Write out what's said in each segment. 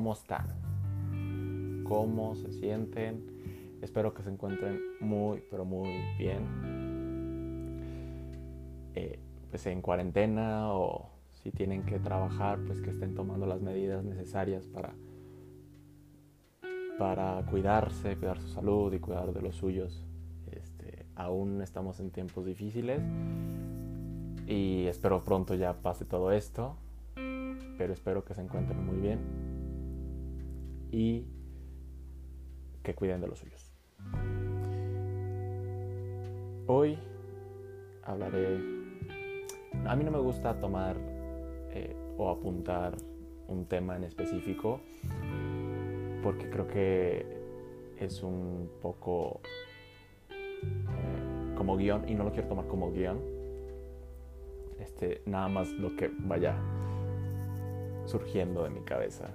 ¿Cómo están? ¿Cómo se sienten? Espero que se encuentren muy, pero muy bien. Eh, pues en cuarentena o si tienen que trabajar, pues que estén tomando las medidas necesarias para, para cuidarse, cuidar su salud y cuidar de los suyos. Este, aún estamos en tiempos difíciles y espero pronto ya pase todo esto, pero espero que se encuentren muy bien y que cuiden de los suyos. Hoy hablaré, a mí no me gusta tomar eh, o apuntar un tema en específico porque creo que es un poco eh, como guion y no lo quiero tomar como guion. Este, nada más lo que vaya surgiendo de mi cabeza.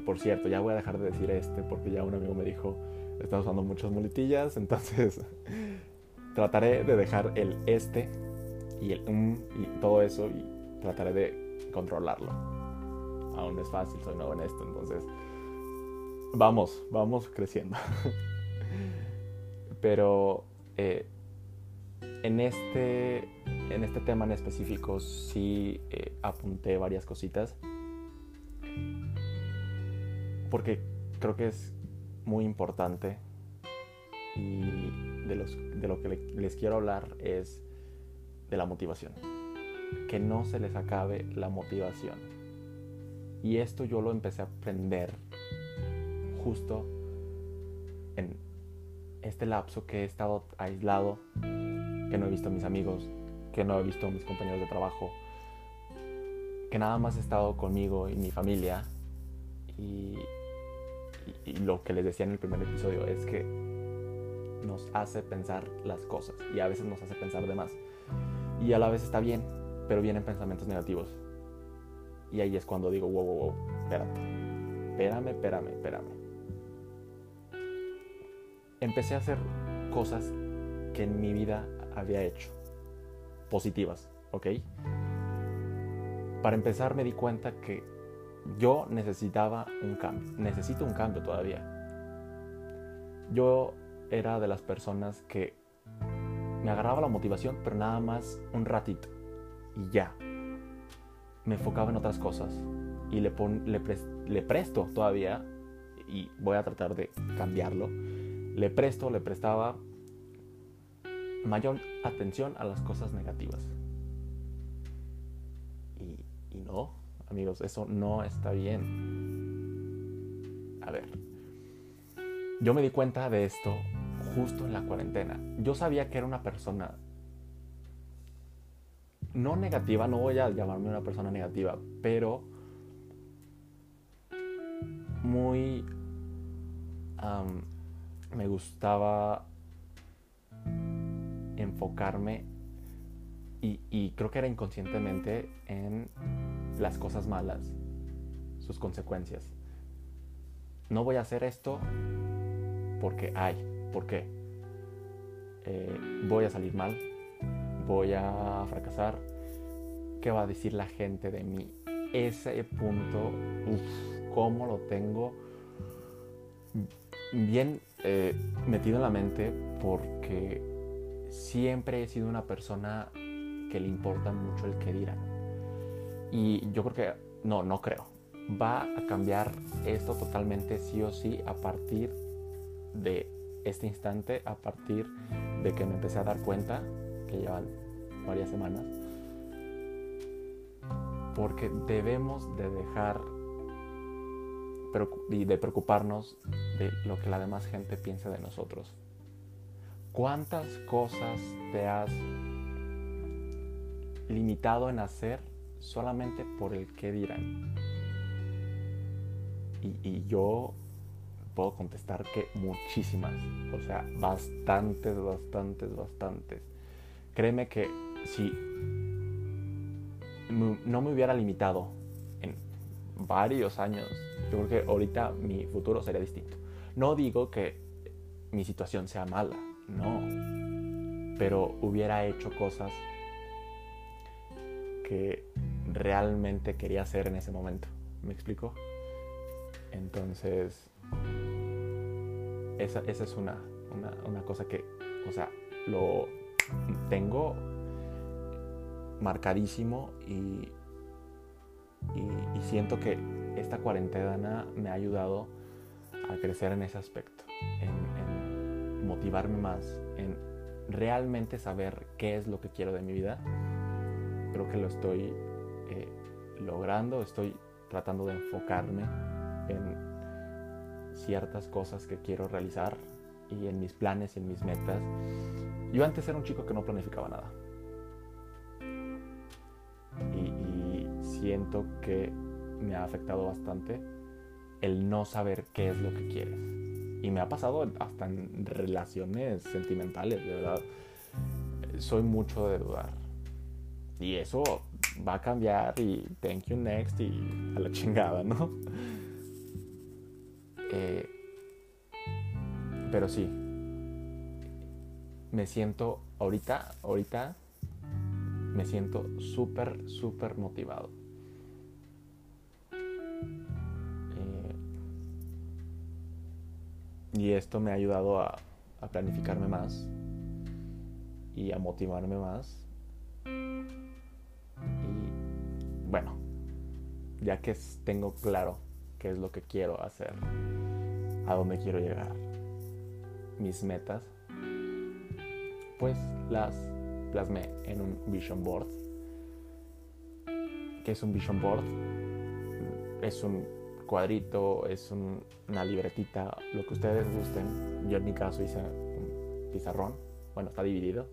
Por cierto, ya voy a dejar de decir este porque ya un amigo me dijo, estás usando muchas muletillas, entonces trataré de dejar el este y el um y todo eso y trataré de controlarlo. Aún es fácil, soy nuevo en esto, entonces vamos, vamos creciendo. Pero eh, en, este, en este tema en específico sí eh, apunté varias cositas. Porque creo que es muy importante y de, los, de lo que les quiero hablar es de la motivación que no se les acabe la motivación. Y esto yo lo empecé a aprender justo en este lapso que he estado aislado, que no he visto a mis amigos, que no he visto a mis compañeros de trabajo, que nada más he estado conmigo y mi familia. Y, y, lo que les decía en el primer episodio es que nos hace pensar las cosas y a veces nos hace pensar de más. Y a la vez está bien, pero vienen pensamientos negativos. Y ahí es cuando digo, wow, wow, wow, espérate, espérame, espérame, espérame. Empecé a hacer cosas que en mi vida había hecho, positivas, ¿ok? Para empezar me di cuenta que yo necesitaba un cambio, necesito un cambio todavía. Yo era de las personas que me agarraba la motivación, pero nada más un ratito y ya. Me enfocaba en otras cosas y le, le, presto todavía, y voy a tratar de cambiarlo, le presto, le prestaba mayor atención a las cosas negativas. Y, y no, amigos, eso no está bien. A ver, yo me di cuenta de esto justo en la cuarentena. Yo sabía que era una persona no negativa, no voy a llamarme una persona negativa, pero muy me gustaba enfocarme y, y, creo que era inconscientemente en las cosas malas, sus consecuencias. No voy a hacer esto porque hay, ¿por qué? Eh, voy a salir mal, voy a fracasar, ¿qué va a decir la gente de mí? Ese punto, uff, cómo lo tengo bien eh, metido en la mente porque siempre he sido una persona que le importa mucho el que dirán. Y yo creo que, no, no creo. Va a cambiar esto totalmente sí o sí a partir de este instante, a partir de que me empecé a dar cuenta que llevan varias semanas, porque debemos de dejar y de preocuparnos de lo que la demás gente piensa de nosotros. ¿Cuántas cosas te has limitado en hacer solamente por el que dirán? Y, y yo puedo contestar que muchísimas, o sea, bastantes, bastantes, bastantes. Créeme que si no me hubiera limitado en varios años, yo creo que ahorita mi futuro sería distinto. No digo que mi situación sea mala, no, pero hubiera hecho cosas que realmente quería hacer en ese momento. ¿Me explico? Entonces, esa, esa es una, una, una cosa que, o sea, lo tengo marcadísimo y, y, siento que esta cuarentena me ha ayudado a crecer en ese aspecto, en, motivarme más, en realmente saber qué es lo que quiero de mi vida. Creo que lo estoy logrando, estoy tratando de enfocarme en ciertas cosas que quiero realizar y en mis planes y en mis metas. Yo antes era un chico que no planificaba nada. Y, siento que me ha afectado bastante el no saber qué es lo que quieres. Y me ha pasado hasta en relaciones sentimentales, de verdad. Soy mucho de dudar. Y eso va a cambiar y thank you next y a la chingada, ¿no? Eh, pero sí, me siento ahorita, ahorita me siento súper, súper motivado. Eh, y esto me ha ayudado a, a, planificarme más y a motivarme más. Ya que tengo claro qué es lo que quiero hacer, a dónde quiero llegar mis metas, pues las plasmé en un vision board. ¿Qué es un vision board? Es un cuadrito, es una libretita, lo que ustedes gusten. Yo en mi caso hice un pizarrón, bueno, está dividido.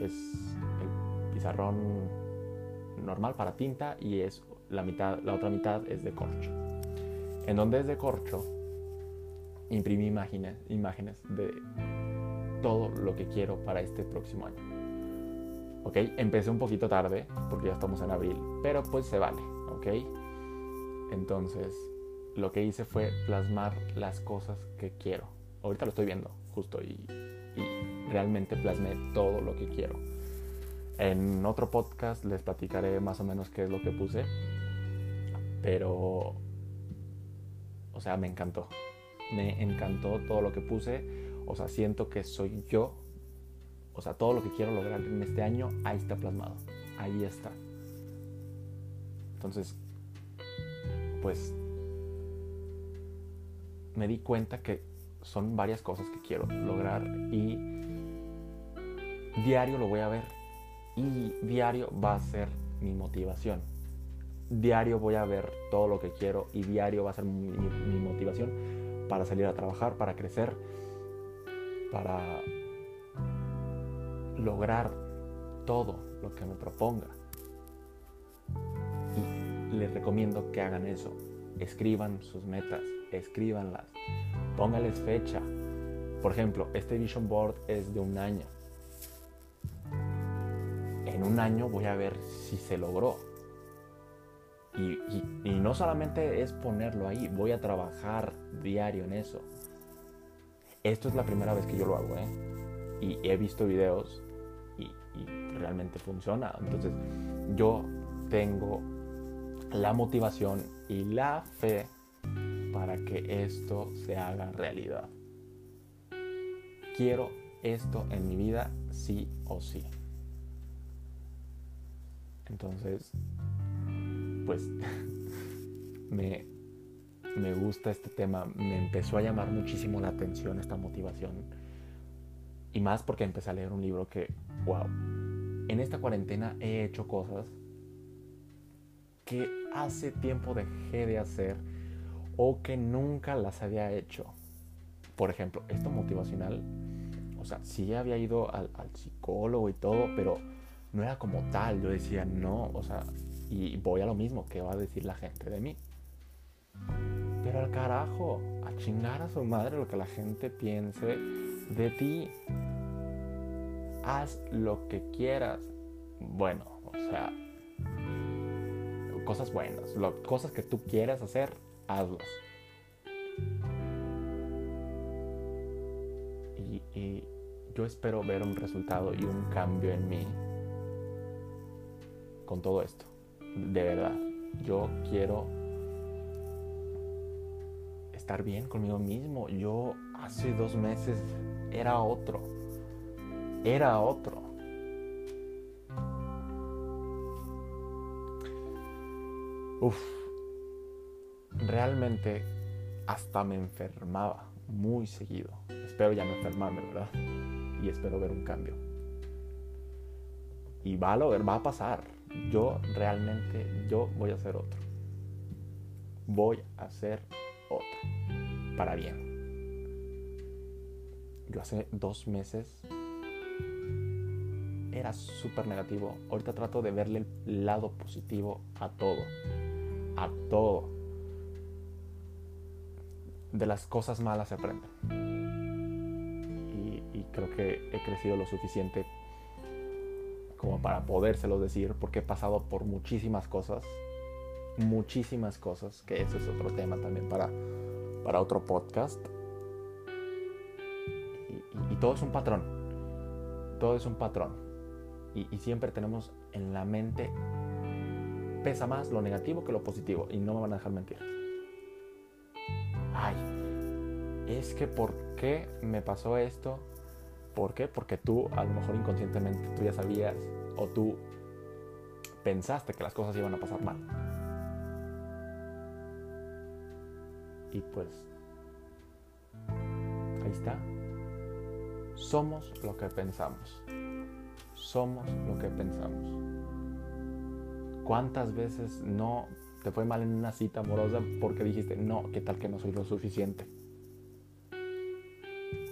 Es el pizarrón normal para tinta y es la otra mitad es de corcho. En donde es de corcho, imprimí imágenes, imágenes de todo lo que quiero para este próximo año. ¿Ok? Empecé un poquito tarde porque ya estamos en abril, pero pues se vale, ¿ok? Entonces, lo que hice fue plasmar las cosas que quiero. Ahorita lo estoy viendo, justo, y, y realmente plasmé todo lo que quiero. En otro podcast les platicaré más o menos qué es lo que puse, pero, o sea, me encantó me encantó todo lo que puse. O sea, siento que soy yo. O sea, todo lo que quiero lograr en este año, ahí está plasmado. Ahí está. Entonces, pues me di cuenta que son varias cosas que quiero lograr y diario lo voy a ver. Y diario va a ser mi motivación. Diario voy a ver todo lo que quiero y diario va a ser mi, motivación para salir a trabajar, para crecer, para lograr todo lo que me proponga. Y les recomiendo que hagan eso. Escriban sus metas, escríbanlas, póngales fecha. Por ejemplo, este vision board es de un año. En un año voy a ver si se logró. Y, no solamente es ponerlo ahí, voy a trabajar diario en eso. Esto es la primera vez que yo lo hago, ¿eh? Y he visto videos y, realmente funciona. Entonces, yo tengo la motivación y la fe para que esto se haga realidad. Quiero esto en mi vida sí o sí. Entonces, pues me, me gusta este tema, me empezó a llamar muchísimo la atención esta motivación. Y más porque empecé a leer un libro que, wow, en esta cuarentena he hecho cosas que hace tiempo dejé de hacer o que nunca las había hecho. Por ejemplo, esto motivacional, o sea, sí había ido al, al psicólogo y todo, pero no era como tal. Yo decía, no, o sea, y voy a lo mismo, ¿qué va a decir la gente de mí? Pero al carajo, a chingar a su madre lo que la gente piense de ti. Haz lo que quieras. Bueno, o sea, cosas buenas, cosas que tú quieras hacer, hazlas. Y yo espero ver un resultado y un cambio en mí con todo esto de verdad, yo quiero estar bien conmigo mismo. Yo hace dos meses era otro. Era otro. Uf. Realmente hasta me enfermaba muy seguido. Espero ya no enfermarme, ¿verdad? Y espero ver un cambio. Y va a ver, va a pasar. Yo realmente, yo voy a ser otro. Voy a ser otro. Para bien. Yo hace dos meses era súper negativo. Ahorita trato de verle el lado positivo a todo. A todo de las cosas malas se aprenden. Y, creo que he crecido lo suficiente como para podérselo decir, porque he pasado por muchísimas cosas, muchísimas cosas, que eso es otro tema también para, para otro podcast. Y, todo es un patrón, todo es un patrón. Y, y siempre tenemos en la mente, pesa más lo negativo que lo positivo, y no me van a dejar mentir ay, es que ¿por qué me pasó esto? ¿Por qué? Porque tú, a lo mejor inconscientemente, tú ya sabías o tú pensaste que las cosas iban a pasar mal. Y pues, ahí está. Somos lo que pensamos. Somos lo que pensamos. ¿Cuántas veces no te fue mal en una cita amorosa porque dijiste, no, ¿qué tal que no soy lo suficiente?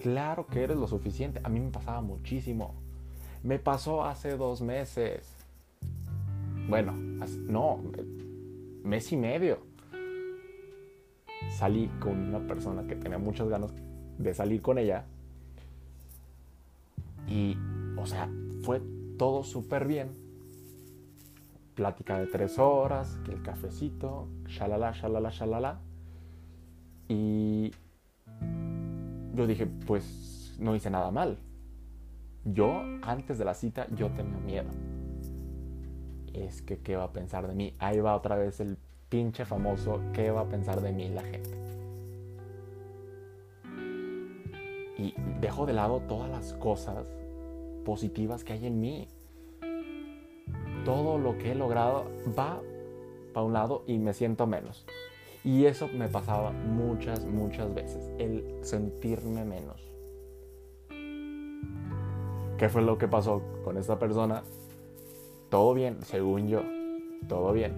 Claro que eres lo suficiente. A mí me pasaba muchísimo. Me pasó hace dos meses. Bueno, no, mes y medio. Salí con una persona que tenía muchas ganas de salir con ella. Y, o sea, fue todo súper bien plática de tres horas, que el cafecito, shalala, shalala, shalala. Y yo dije, pues no hice nada mal. Yo, antes de la cita, yo tenía miedo. Es que, ¿qué va a pensar de mí? Ahí va otra vez el pinche famoso, ¿qué va a pensar de mí la gente? Y dejo de lado todas las cosas positivas que hay en mí todo lo que he logrado va para un lado y me siento menos. Y eso me pasaba muchas, muchas veces, el sentirme menos. ¿Qué fue lo que pasó con esta persona? Todo bien, según yo, todo bien.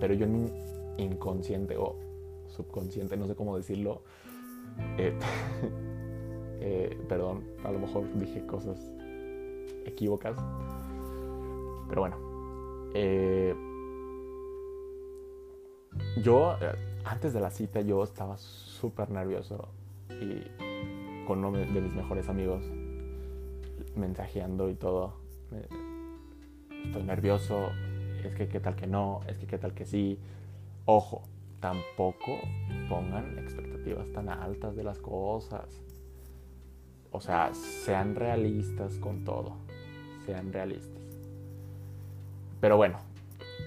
Pero yo en mi inconsciente o subconsciente, no sé cómo decirlo, eh, eh, perdón, a lo mejor dije cosas equívocas. Pero bueno, eh, yo, antes de la cita, yo estaba súper nervioso y con uno de mis mejores amigos mensajeando y todo. Estoy nervioso, es que qué tal que no, es que qué tal que sí. Ojo, tampoco pongan expectativas tan altas de las cosas. O sea, sean realistas con todo. Sean realistas. Pero bueno,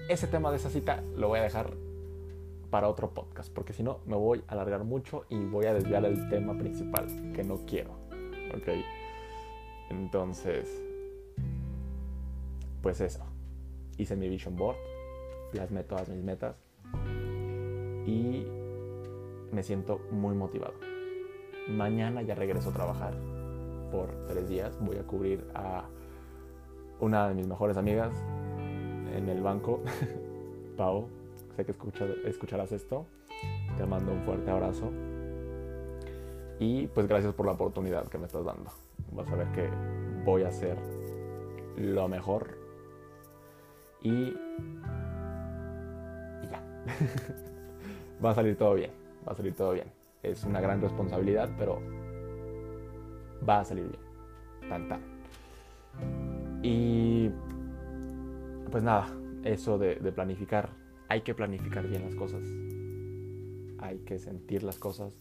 ese tema de esa cita lo voy a dejar para otro podcast, porque si no me voy a alargar mucho y voy a desviar el tema principal, que no quiero. ¿Ok? Entonces, pues eso. Hice mi vision board, plasmé todas mis metas y me siento muy motivado. Mañana ya regreso a trabajar por tres días. Voy a cubrir a una de mis mejores amigas en el banco. Pau, que escucharás esto. Te mando un fuerte abrazo. Y pues gracias por la oportunidad que me estás dando. Vas a ver que voy a hacer lo mejor. Y, y ya. va a salir todo bien. Va a salir todo bien. Es una gran responsabilidad, pero va a salir bien. Tan tan. Y pues nada, eso de, planificar. Hay que planificar bien las cosas. Hay que sentir las cosas.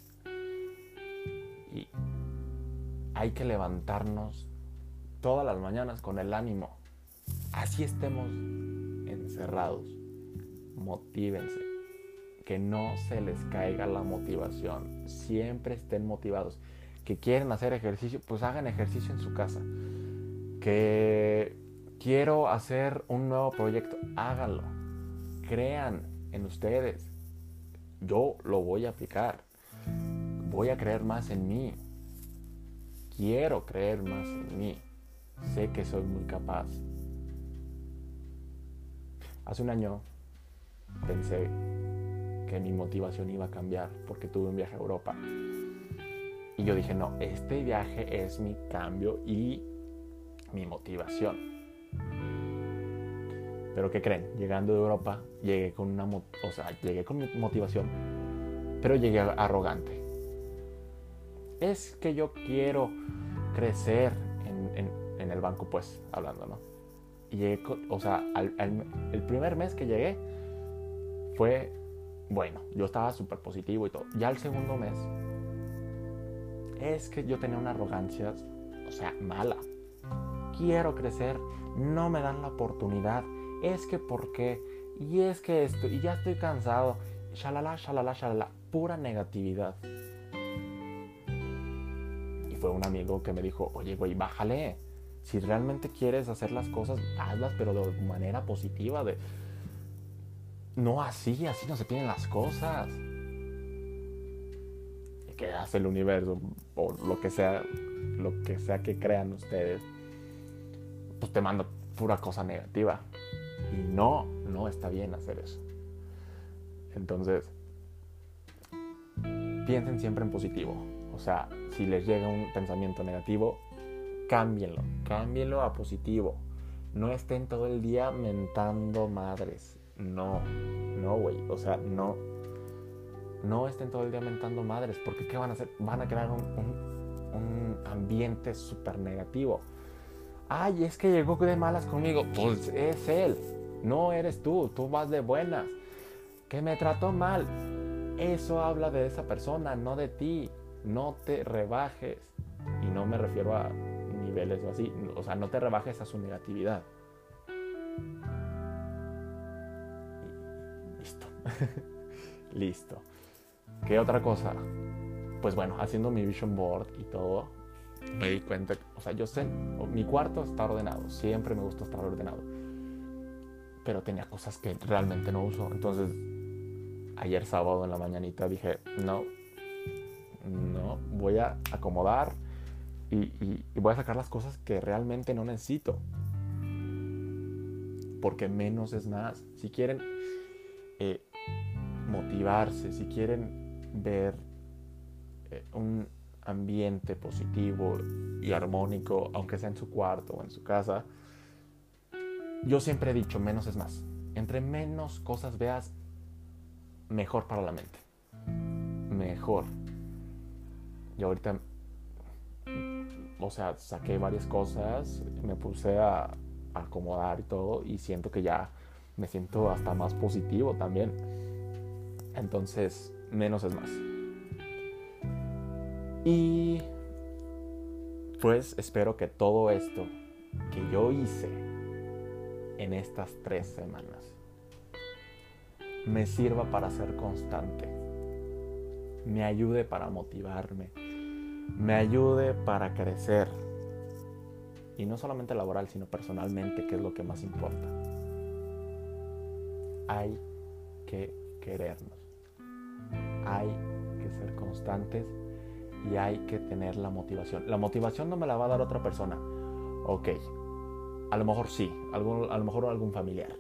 Y hay que levantarnos todas las mañanas con el ánimo. Así estemos encerrados. Motívense. que no se les caiga la motivación. Siempre estén motivados. Que quieren hacer ejercicio, pues hagan ejercicio en su casa. Que quiero hacer un nuevo proyecto, háganlo. Crean en ustedes. Yo lo voy a aplicar. Voy a creer más en mí. Quiero creer más en mí. Sé que soy muy capaz. Hace un año pensé que mi motivación iba a cambiar porque tuve un viaje a Europa. Y yo dije, no, este viaje es mi cambio y mi motivación. Pero ¿qué creen? Llegando de Europa, llegué con una, o sea, llegué con motivación, pero llegué arrogante. Es que yo quiero crecer en, en, el banco, pues, hablando, ¿no? Y llegué, o sea, el primer mes que llegué fue bueno. Yo estaba súper positivo y todo. Ya el segundo mes, es que yo tenía una arrogancia, o sea, mala. Quiero crecer, no me dan la oportunidad. Es que por qué, y es que esto, y ya estoy cansado. Shalala, shalala, shalala, pura negatividad. Y fue un amigo que me dijo, oye, güey, bájale. Si realmente quieres hacer las cosas, hazlas, pero de manera positiva, de, no así, así no se piden las cosas. ¿Qué hace el universo? O lo que sea, lo que sea que crean ustedes. Pues te manda pura cosa negativa. Y no, no está bien hacer eso. Entonces, piensen siempre en positivo. O sea, si les llega un pensamiento negativo, cámbienlo, cámbienlo a positivo. No estén todo el día mentando madres. No, no, güey. O sea, no. No estén todo el día mentando madres. Porque ¿qué van a hacer? Van a crear un, un, ambiente súper negativo. Ay, es que llegó de malas conmigo. Pues es él. No eres tú. Tú vas de buenas. Que me trató mal. Eso habla de esa persona, no de ti. No te rebajes. Y no me refiero a niveles o así. O sea, no te rebajes a su negatividad. Listo. ¿Qué otra cosa? Pues bueno, haciendo mi vision board y todo, me di cuenta, o sea, yo sé, mi cuarto está ordenado, siempre me gusta estar ordenado, pero tenía cosas que realmente no uso. Entonces, ayer sábado en la mañanita dije, no, no, voy a acomodar y, voy a sacar las cosas que realmente no necesito. Porque menos es más. Si quieren, eh, motivarse, si quieren ver eh, un ambiente positivo y armónico, aunque sea en su cuarto o en su casa, yo siempre he dicho, menos es más. Entre menos cosas veas, mejor para la mente. Mejor. Y ahorita, o sea, saqué varias cosas, me puse a, acomodar y todo, y siento que ya me siento hasta más positivo también. Entonces, menos es más. Y pues espero que todo esto que yo hice en estas tres semanas me sirva para ser constante, me ayude para motivarme, me ayude para crecer. Y no solamente laboral, sino personalmente, que es lo que más importa. Hay que querernos hay que ser constantes y hay que tener la motivación. La motivación no me la va a dar otra persona. Ok, a lo mejor sí, a lo mejor algún familiar.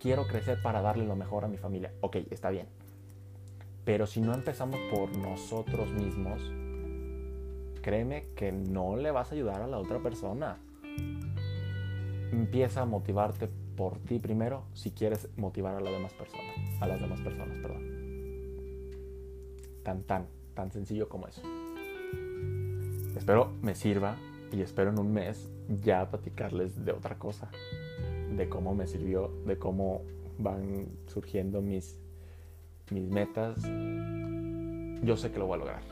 Quiero crecer para darle lo mejor a mi familia. Ok, está bien. Pero si no empezamos por nosotros mismos, créeme que no le vas a ayudar a la otra persona. Empieza a motivarte por ti primero si quieres motivar a las demás personas, a las demás personas, perdón tan, tan, tan sencillo como eso. Espero me sirva y espero en un mes ya platicarles de otra cosa, de cómo me sirvió, de cómo van surgiendo mis, mis metas. Yo sé que lo voy a lograr.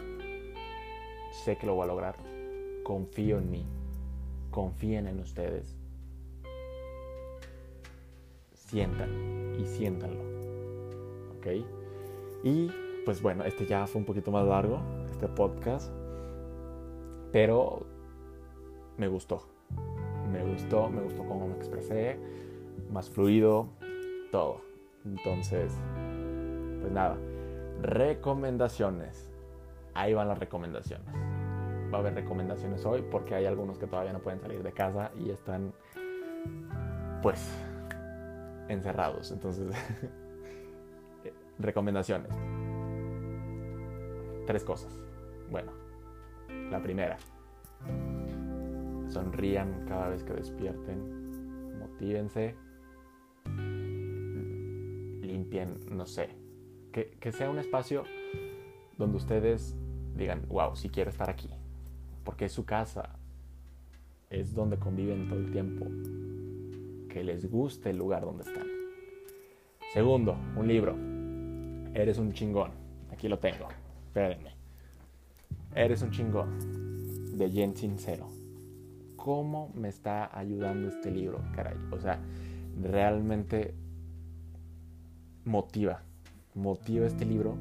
Sé que lo voy a lograr. Confío en mí. Confíen en ustedes. Sientan y siéntanlo. ¿Ok? Y pues bueno, este ya fue un poquito más largo, este podcast, pero me gustó. Me gustó, me gustó cómo me expresé, más fluido, todo. Entonces, pues nada, recomendaciones. Ahí van las recomendaciones. Va a haber recomendaciones hoy porque hay algunos que todavía no pueden salir de casa y están, pues, encerrados. Entonces, recomendaciones. Tres cosas. Bueno, la primera. Sonrían cada vez que despierten. Motívense. Limpien, no sé. Que, que sea un espacio donde ustedes digan, wow, si quiero estar aquí. Porque es su casa. Es donde conviven todo el tiempo. Que les guste el lugar donde están. Segundo, un libro. Eres un chingón. Aquí lo tengo. Espérenme. Eres un chingón. De Jen Sincero. ¿Cómo me está ayudando este libro, caray? O sea, realmente motiva. Motiva este libro.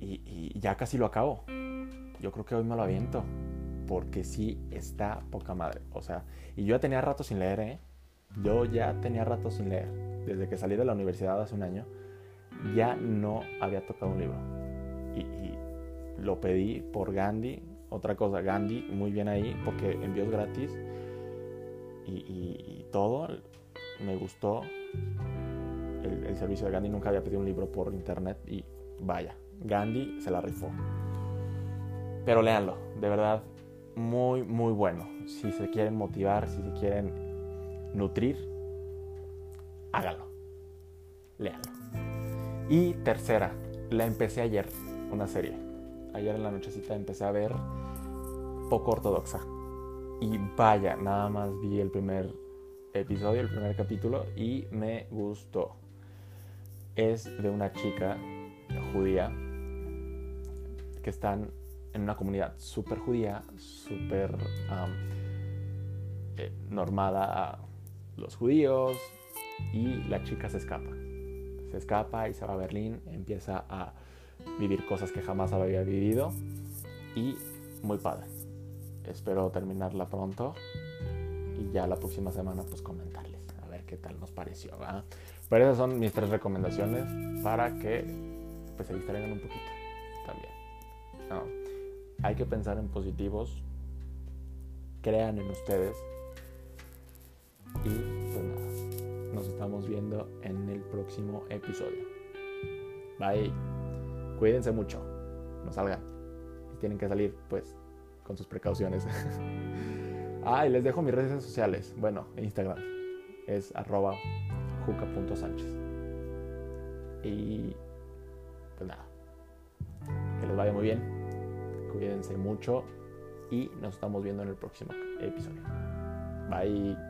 Y, ya casi lo acabo. Yo creo que hoy me lo aviento. Porque sí está poca madre. O sea, y yo ya tenía rato sin leer, ¿eh? Yo ya tenía rato sin leer. Desde que salí de la universidad hace un año ya no había tocado un libro. Y, lo pedí por Gandhi. Otra cosa, Gandhi, muy bien ahí, porque envíos gratis y, todo. Me gustó el, servicio de Gandhi. Nunca había pedido un libro por internet y vaya, Gandhi se la rifó. Pero léanlo, de verdad, muy, muy bueno. Si se quieren motivar, si se quieren nutrir, háganlo. Léanlo. Y tercera, la empecé ayer, una serie. Ayer en la nochecita empecé a ver poco ortodoxa. Y vaya, nada más vi el primer episodio, el primer capítulo y me gustó. Es de una chica judía que están en una comunidad súper judía, súper eh, normada a los judíos y la chica se escapa se escapa y se va a Berlín, empieza a vivir cosas que jamás había vivido y muy padre. Espero terminarla pronto y ya la próxima semana pues comentarles a ver qué tal nos pareció. Pero esas son mis tres recomendaciones para que pues se distraigan un poquito también. Hay que pensar en positivos, crean en ustedes y pues nada nos estamos viendo en el próximo episodio. Bye. Cuídense mucho. No salgan. Tienen que salir, pues con sus precauciones. ah, y les dejo mis redes sociales. Bueno, Instagram es arroba juca.sánchez. Y pues nada. Que les vaya muy bien. Cuídense mucho. Y nos estamos viendo en el próximo episodio. Bye.